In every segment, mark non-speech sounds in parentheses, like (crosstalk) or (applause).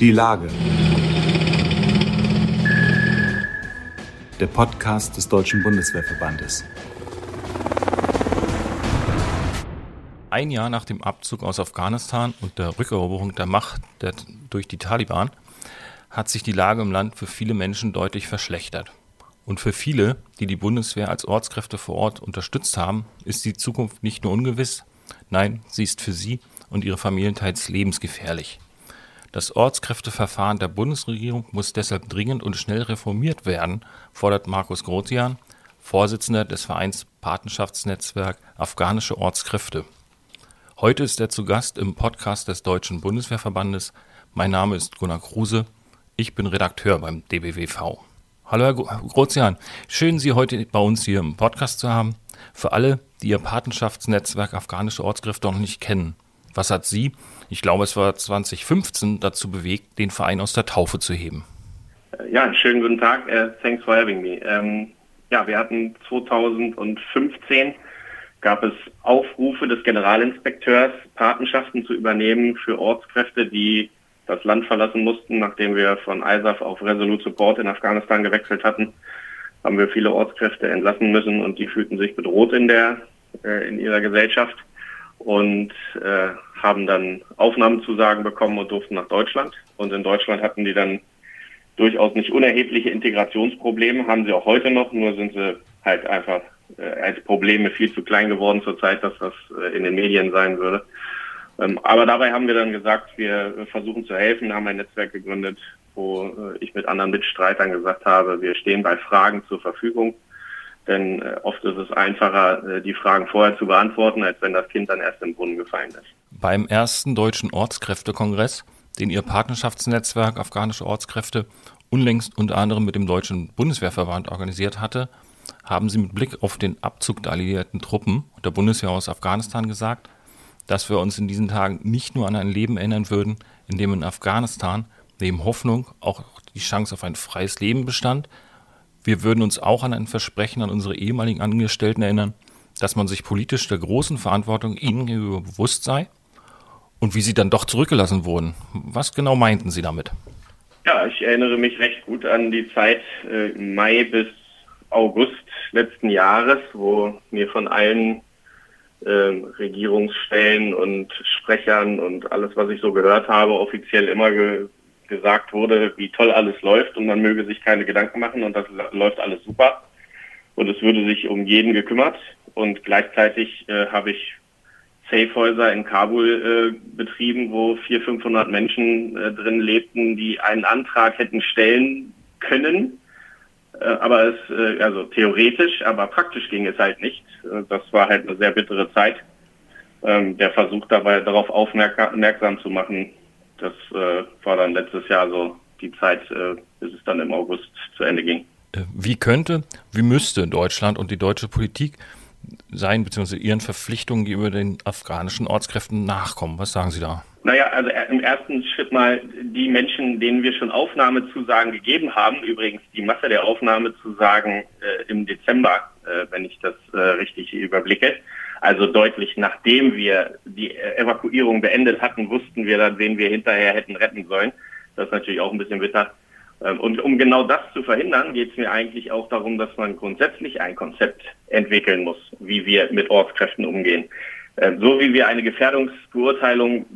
Die Lage. Der Podcast des Deutschen Bundeswehrverbandes. Ein Jahr nach dem Abzug aus Afghanistan und der Rückeroberung der Macht der, durch die Taliban hat sich die Lage im Land für viele Menschen deutlich verschlechtert. Und für viele, die die Bundeswehr als Ortskräfte vor Ort unterstützt haben, ist die Zukunft nicht nur ungewiss, nein, sie ist für sie und ihre Familien teils lebensgefährlich. Das Ortskräfteverfahren der Bundesregierung muss deshalb dringend und schnell reformiert werden, fordert Markus Grotian, Vorsitzender des Vereins Patenschaftsnetzwerk Afghanische Ortskräfte. Heute ist er zu Gast im Podcast des Deutschen Bundeswehrverbandes. Mein Name ist Gunnar Kruse. Ich bin Redakteur beim DBWV. Hallo Herr Grozian, schön Sie heute bei uns hier im Podcast zu haben. Für alle, die Ihr Patenschaftsnetzwerk Afghanische Ortskräfte noch nicht kennen, was hat Sie, ich glaube es war 2015, dazu bewegt, den Verein aus der Taufe zu heben? Ja, schönen guten Tag. Uh, thanks for having me. Ähm, ja, wir hatten 2015 gab es Aufrufe des Generalinspekteurs, Patenschaften zu übernehmen für Ortskräfte, die das Land verlassen mussten, nachdem wir von ISAF auf Resolute Support in Afghanistan gewechselt hatten, haben wir viele Ortskräfte entlassen müssen und die fühlten sich bedroht in der äh, in ihrer Gesellschaft und äh, haben dann Aufnahmezusagen bekommen und durften nach Deutschland. Und in Deutschland hatten die dann durchaus nicht unerhebliche Integrationsprobleme, haben sie auch heute noch, nur sind sie halt einfach äh, als Probleme viel zu klein geworden zurzeit, dass das äh, in den Medien sein würde. Ähm, aber dabei haben wir dann gesagt, wir versuchen zu helfen, haben ein Netzwerk gegründet, wo äh, ich mit anderen Mitstreitern gesagt habe, wir stehen bei Fragen zur Verfügung. Denn äh, oft ist es einfacher, äh, die Fragen vorher zu beantworten, als wenn das Kind dann erst im Brunnen gefallen ist. Beim ersten deutschen Ortskräftekongress, den Ihr Partnerschaftsnetzwerk Afghanische Ortskräfte unlängst unter anderem mit dem Deutschen Bundeswehrverband organisiert hatte, haben Sie mit Blick auf den Abzug der alliierten Truppen und der Bundeswehr aus Afghanistan gesagt, dass wir uns in diesen Tagen nicht nur an ein Leben erinnern würden, in dem in Afghanistan neben Hoffnung auch die Chance auf ein freies Leben bestand. Wir würden uns auch an ein Versprechen an unsere ehemaligen Angestellten erinnern, dass man sich politisch der großen Verantwortung ihnen gegenüber bewusst sei und wie sie dann doch zurückgelassen wurden. Was genau meinten Sie damit? Ja, ich erinnere mich recht gut an die Zeit äh, Mai bis August letzten Jahres, wo mir von allen äh, Regierungsstellen und Sprechern und alles, was ich so gehört habe, offiziell immer ge gesagt wurde, wie toll alles läuft und man möge sich keine Gedanken machen und das läuft alles super. Und es würde sich um jeden gekümmert. Und gleichzeitig äh, habe ich Safehäuser in Kabul äh, betrieben, wo 400, 500 Menschen äh, drin lebten, die einen Antrag hätten stellen können äh, aber es, äh, also theoretisch, aber praktisch ging es halt nicht. Äh, das war halt eine sehr bittere Zeit. Ähm, der Versuch dabei darauf aufmerksam zu machen, das war dann letztes Jahr so die Zeit, bis es dann im August zu Ende ging. Wie könnte, wie müsste Deutschland und die deutsche Politik sein, beziehungsweise ihren Verpflichtungen gegenüber den afghanischen Ortskräften nachkommen? Was sagen Sie da? Naja, also im ersten Schritt mal die Menschen, denen wir schon Aufnahmezusagen gegeben haben, übrigens die Masse der Aufnahmezusagen äh, im Dezember, äh, wenn ich das äh, richtig überblicke, also deutlich nachdem wir die Evakuierung beendet hatten, wussten wir dann, wen wir hinterher hätten retten sollen. Das ist natürlich auch ein bisschen bitter. Ähm, und um genau das zu verhindern, geht es mir eigentlich auch darum, dass man grundsätzlich ein Konzept entwickeln muss, wie wir mit Ortskräften umgehen. Ähm, so wie wir eine Gefährdungsbeurteilung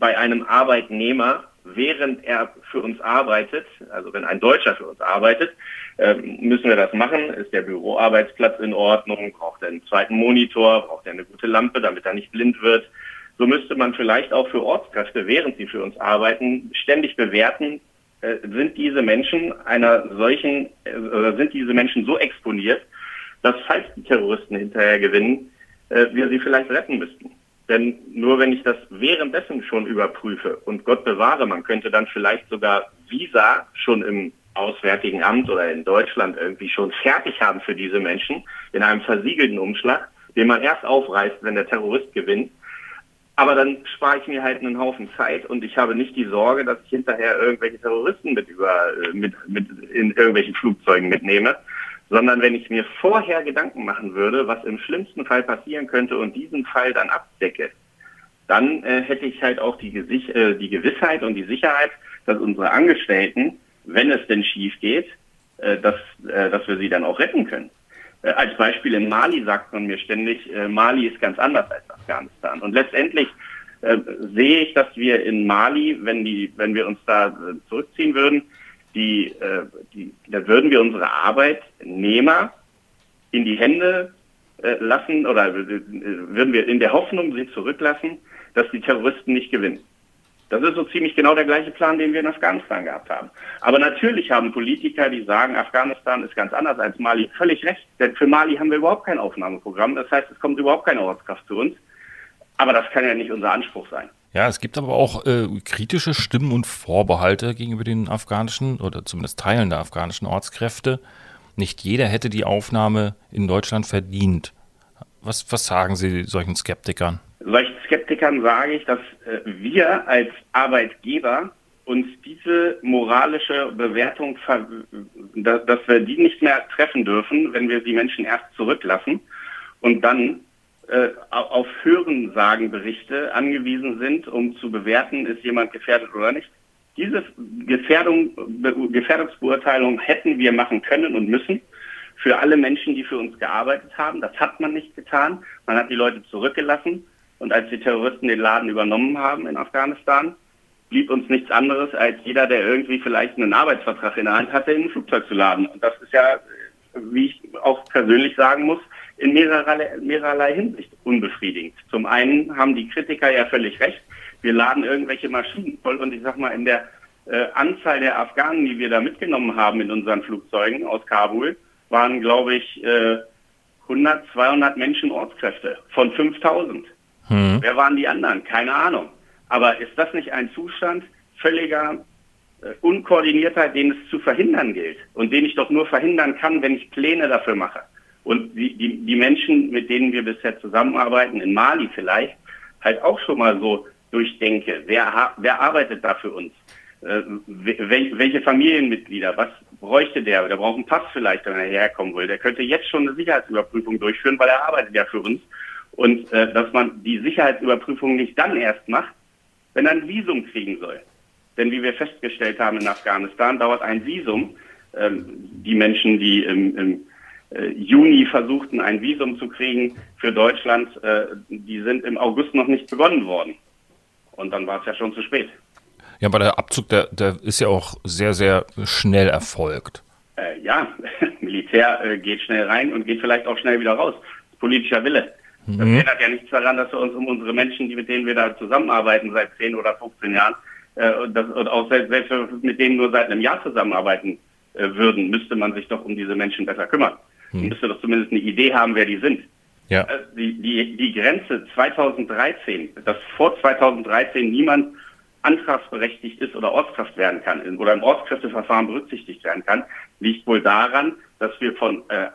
bei einem Arbeitnehmer, während er für uns arbeitet, also wenn ein Deutscher für uns arbeitet, ähm, müssen wir das machen. Ist der Büroarbeitsplatz in Ordnung? Braucht er einen zweiten Monitor? Braucht er eine gute Lampe, damit er nicht blind wird? So müsste man vielleicht auch für Ortskräfte, während sie für uns arbeiten, ständig bewerten, äh, sind diese Menschen einer solchen, äh, sind diese Menschen so exponiert, dass falls die Terroristen hinterher gewinnen, äh, wir sie vielleicht retten müssten. Denn nur wenn ich das währenddessen schon überprüfe und Gott bewahre, man könnte dann vielleicht sogar Visa schon im Auswärtigen Amt oder in Deutschland irgendwie schon fertig haben für diese Menschen in einem versiegelten Umschlag, den man erst aufreißt, wenn der Terrorist gewinnt. Aber dann spare ich mir halt einen Haufen Zeit und ich habe nicht die Sorge, dass ich hinterher irgendwelche Terroristen mit über äh, mit, mit in irgendwelchen Flugzeugen mitnehme, sondern wenn ich mir vorher Gedanken machen würde, was im schlimmsten Fall passieren könnte und diesen Fall dann abdecke, dann äh, hätte ich halt auch die, Gesicht, äh, die Gewissheit und die Sicherheit, dass unsere Angestellten, wenn es denn schief geht, äh, dass, äh, dass wir sie dann auch retten können. Äh, als Beispiel in Mali sagt man mir ständig, äh, Mali ist ganz anders als Afghanistan. Und letztendlich äh, sehe ich, dass wir in Mali, wenn, die, wenn wir uns da äh, zurückziehen würden, die, äh, die, da würden wir unsere Arbeitnehmer in die Hände äh, lassen oder äh, würden wir in der Hoffnung sie zurücklassen, dass die Terroristen nicht gewinnen. Das ist so ziemlich genau der gleiche Plan, den wir in Afghanistan gehabt haben. Aber natürlich haben Politiker, die sagen, Afghanistan ist ganz anders als Mali, völlig recht. Denn für Mali haben wir überhaupt kein Aufnahmeprogramm. Das heißt, es kommt überhaupt keine Ortskraft zu uns. Aber das kann ja nicht unser Anspruch sein. Ja, es gibt aber auch äh, kritische Stimmen und Vorbehalte gegenüber den afghanischen oder zumindest Teilen der afghanischen Ortskräfte. Nicht jeder hätte die Aufnahme in Deutschland verdient. Was, was sagen Sie solchen Skeptikern? Solchen Skeptikern sage ich, dass äh, wir als Arbeitgeber uns diese moralische Bewertung, dass, dass wir die nicht mehr treffen dürfen, wenn wir die Menschen erst zurücklassen und dann äh, auf Hörensagenberichte angewiesen sind, um zu bewerten, ist jemand gefährdet oder nicht. Diese Gefährdung, Gefährdungsbeurteilung hätten wir machen können und müssen für alle Menschen, die für uns gearbeitet haben. Das hat man nicht getan. Man hat die Leute zurückgelassen und als die Terroristen den Laden übernommen haben in Afghanistan, blieb uns nichts anderes, als jeder, der irgendwie vielleicht einen Arbeitsvertrag in der Hand hatte, in ein Flugzeug zu laden. Und das ist ja, wie ich auch persönlich sagen muss, in mehrerlei, mehrerlei Hinsicht unbefriedigend. Zum einen haben die Kritiker ja völlig recht. Wir laden irgendwelche Maschinen voll und ich sag mal, in der äh, Anzahl der Afghanen, die wir da mitgenommen haben in unseren Flugzeugen aus Kabul, waren, glaube ich, äh, 100, 200 Menschen Ortskräfte von 5000. Hm. Wer waren die anderen? Keine Ahnung. Aber ist das nicht ein Zustand völliger äh, Unkoordiniertheit, den es zu verhindern gilt und den ich doch nur verhindern kann, wenn ich Pläne dafür mache? Und die, die, die Menschen, mit denen wir bisher zusammenarbeiten, in Mali vielleicht, halt auch schon mal so durchdenke. Wer, wer arbeitet da für uns? Äh, welche Familienmitglieder? Was bräuchte der? Der braucht einen Pass vielleicht, wenn er herkommen will. Der könnte jetzt schon eine Sicherheitsüberprüfung durchführen, weil er arbeitet ja für uns. Und äh, dass man die Sicherheitsüberprüfung nicht dann erst macht, wenn er ein Visum kriegen soll. Denn wie wir festgestellt haben in Afghanistan, dauert ein Visum. Ähm, die Menschen, die im, im Juni versuchten, ein Visum zu kriegen für Deutschland, äh, die sind im August noch nicht begonnen worden. Und dann war es ja schon zu spät. Ja, aber der Abzug, der, der ist ja auch sehr, sehr schnell erfolgt. Äh, ja, (laughs) Militär äh, geht schnell rein und geht vielleicht auch schnell wieder raus. Politischer Wille. Das mhm. ändert ja nichts daran, dass wir uns um unsere Menschen, die mit denen wir da zusammenarbeiten seit 10 oder 15 Jahren, äh, und, das, und auch selbst, selbst mit denen nur seit einem Jahr zusammenarbeiten äh, würden, müsste man sich doch um diese Menschen besser kümmern. Man müsste doch zumindest eine Idee haben, wer die sind. Ja. Äh, die, die, die Grenze 2013, dass vor 2013 niemand antragsberechtigt ist oder Ortskraft werden kann oder im Ortskräfteverfahren berücksichtigt werden kann, liegt wohl daran, dass wir von äh,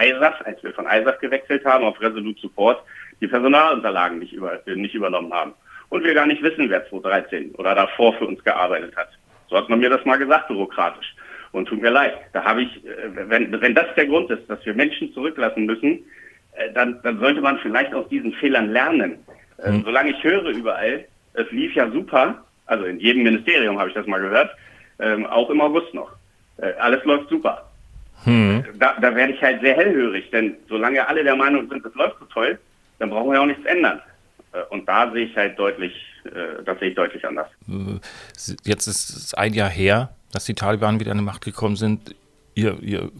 äh, ISAF, als wir von ISAF gewechselt haben auf Resolute Support, die Personalunterlagen nicht, über, äh, nicht übernommen haben. Und wir gar nicht wissen, wer 2013 oder davor für uns gearbeitet hat. So hat man mir das mal gesagt, bürokratisch. Und tut mir leid. Da habe ich, äh, wenn, wenn das der Grund ist, dass wir Menschen zurücklassen müssen, äh, dann, dann sollte man vielleicht aus diesen Fehlern lernen. Mhm. Solange ich höre überall, es lief ja super, also in jedem Ministerium habe ich das mal gehört, ähm, auch im August noch. Alles läuft super. Hm. Da, da werde ich halt sehr hellhörig, denn solange alle der Meinung sind, es läuft so toll, dann brauchen wir auch nichts ändern. Und da sehe ich halt deutlich, das sehe ich deutlich anders. Jetzt ist es ein Jahr her, dass die Taliban wieder an die Macht gekommen sind. Ihr, ihr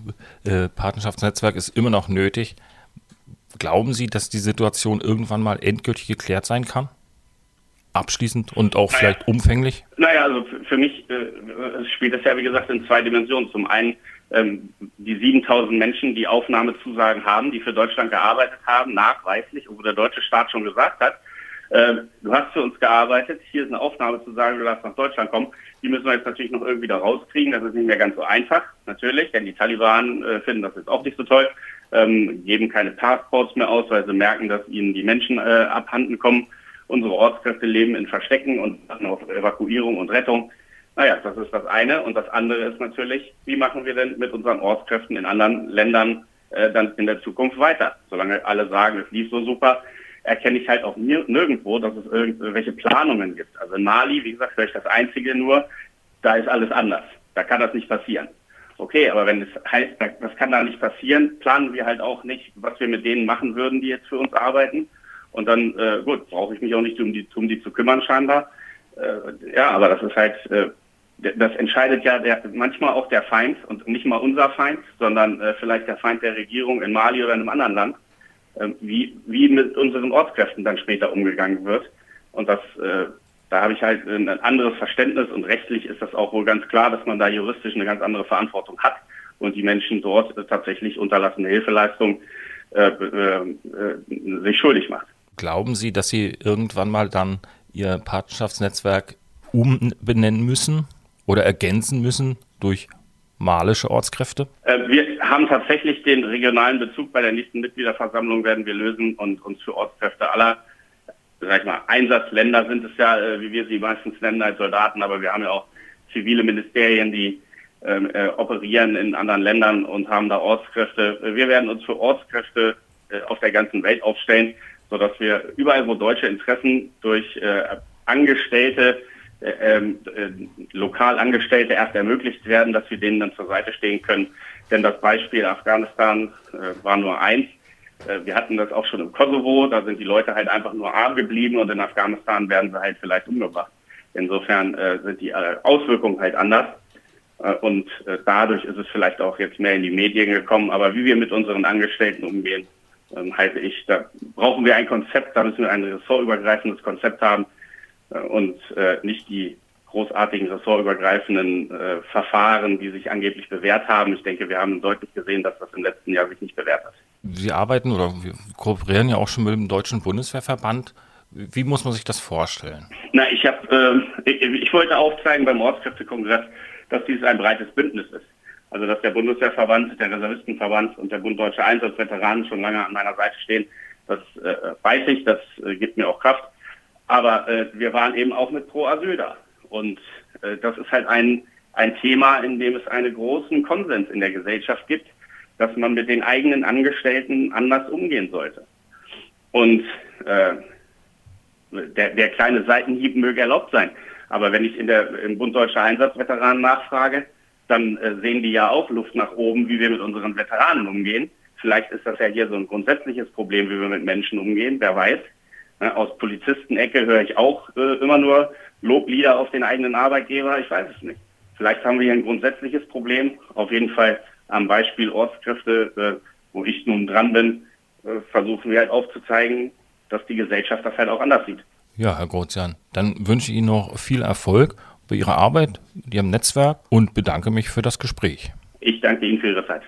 äh, Partnerschaftsnetzwerk ist immer noch nötig. Glauben Sie, dass die Situation irgendwann mal endgültig geklärt sein kann? abschließend und auch naja. vielleicht umfänglich? Naja, also für mich äh, spielt das ja, wie gesagt, in zwei Dimensionen. Zum einen ähm, die 7000 Menschen, die Aufnahmezusagen haben, die für Deutschland gearbeitet haben, nachweislich, wo der deutsche Staat schon gesagt hat, äh, du hast für uns gearbeitet, hier ist eine Aufnahmezusage, du darfst nach Deutschland kommen. Die müssen wir jetzt natürlich noch irgendwie da rauskriegen. Das ist nicht mehr ganz so einfach, natürlich, denn die Taliban äh, finden das jetzt auch nicht so toll, ähm, geben keine Passports mehr aus, weil sie merken, dass ihnen die Menschen äh, abhanden kommen. Unsere Ortskräfte leben in Verstecken und warten auf Evakuierung und Rettung. Naja, das ist das eine. Und das andere ist natürlich, wie machen wir denn mit unseren Ortskräften in anderen Ländern äh, dann in der Zukunft weiter? Solange alle sagen, es lief so super, erkenne ich halt auch nirgendwo, dass es irgendwelche Planungen gibt. Also in Mali, wie gesagt, vielleicht das Einzige nur, da ist alles anders. Da kann das nicht passieren. Okay, aber wenn es heißt, das kann da nicht passieren, planen wir halt auch nicht, was wir mit denen machen würden, die jetzt für uns arbeiten. Und dann, äh, gut, brauche ich mich auch nicht um die, um die zu kümmern scheinbar. Äh, ja, aber das ist halt, äh, das entscheidet ja der, manchmal auch der Feind und nicht mal unser Feind, sondern äh, vielleicht der Feind der Regierung in Mali oder in einem anderen Land, wie, wie mit unseren Ortskräften dann später umgegangen wird. Und das, äh, da habe ich halt ein anderes Verständnis und rechtlich ist das auch wohl ganz klar, dass man da juristisch eine ganz andere Verantwortung hat und die Menschen dort tatsächlich unterlassene Hilfeleistung äh, äh, sich schuldig macht. Glauben Sie, dass Sie irgendwann mal dann Ihr Partnerschaftsnetzwerk umbenennen müssen oder ergänzen müssen durch malische Ortskräfte? Äh, wir haben tatsächlich den regionalen Bezug bei der nächsten Mitgliederversammlung werden wir lösen und uns für Ortskräfte aller, sag ich mal, Einsatzländer sind es ja, äh, wie wir sie meistens nennen als Soldaten, aber wir haben ja auch zivile Ministerien, die ähm, äh, operieren in anderen Ländern und haben da Ortskräfte. Wir werden uns für Ortskräfte äh, auf der ganzen Welt aufstellen, sodass wir überall, wo deutsche Interessen durch äh, Angestellte lokal Angestellte erst ermöglicht werden, dass wir denen dann zur Seite stehen können. Denn das Beispiel Afghanistan äh, war nur eins. Äh, wir hatten das auch schon im Kosovo, da sind die Leute halt einfach nur arm geblieben und in Afghanistan werden sie halt vielleicht umgebracht. Insofern äh, sind die äh, Auswirkungen halt anders. Und dadurch ist es vielleicht auch jetzt mehr in die Medien gekommen. Aber wie wir mit unseren Angestellten umgehen, ähm, halte ich, da brauchen wir ein Konzept, da müssen wir ein ressortübergreifendes Konzept haben, äh, und äh, nicht die großartigen ressortübergreifenden äh, Verfahren, die sich angeblich bewährt haben. Ich denke, wir haben deutlich gesehen, dass das im letzten Jahr sich nicht bewährt hat. Sie arbeiten oder wir kooperieren ja auch schon mit dem Deutschen Bundeswehrverband. Wie muss man sich das vorstellen? Na, ich habe, äh, ich, ich, wollte aufzeigen beim Ortskräftekongress, dass dieses ein breites Bündnis ist. Also dass der Bundeswehrverband, der Reservistenverband und der Bund Deutsche Einsatzveteranen schon lange an meiner Seite stehen. Das äh, weiß ich, das äh, gibt mir auch Kraft. Aber äh, wir waren eben auch mit Pro Asyl da. Und äh, das ist halt ein, ein Thema, in dem es einen großen Konsens in der Gesellschaft gibt, dass man mit den eigenen Angestellten anders umgehen sollte. Und äh, der, der kleine Seitenhieb möge erlaubt sein. Aber wenn ich in der, im Bund Deutscher Einsatzveteranen nachfrage, dann äh, sehen die ja auch Luft nach oben, wie wir mit unseren Veteranen umgehen. Vielleicht ist das ja hier so ein grundsätzliches Problem, wie wir mit Menschen umgehen, wer weiß. Ne, aus Polizistenecke höre ich auch äh, immer nur Loblieder auf den eigenen Arbeitgeber. Ich weiß es nicht. Vielleicht haben wir hier ein grundsätzliches Problem. Auf jeden Fall am Beispiel Ortskräfte, äh, wo ich nun dran bin, äh, versuchen wir halt aufzuzeigen, dass die Gesellschaft das halt auch anders sieht. Ja, Herr Grozian, dann wünsche ich Ihnen noch viel Erfolg bei Ihrer Arbeit, Ihrem Netzwerk und bedanke mich für das Gespräch. Ich danke Ihnen für Ihre Zeit.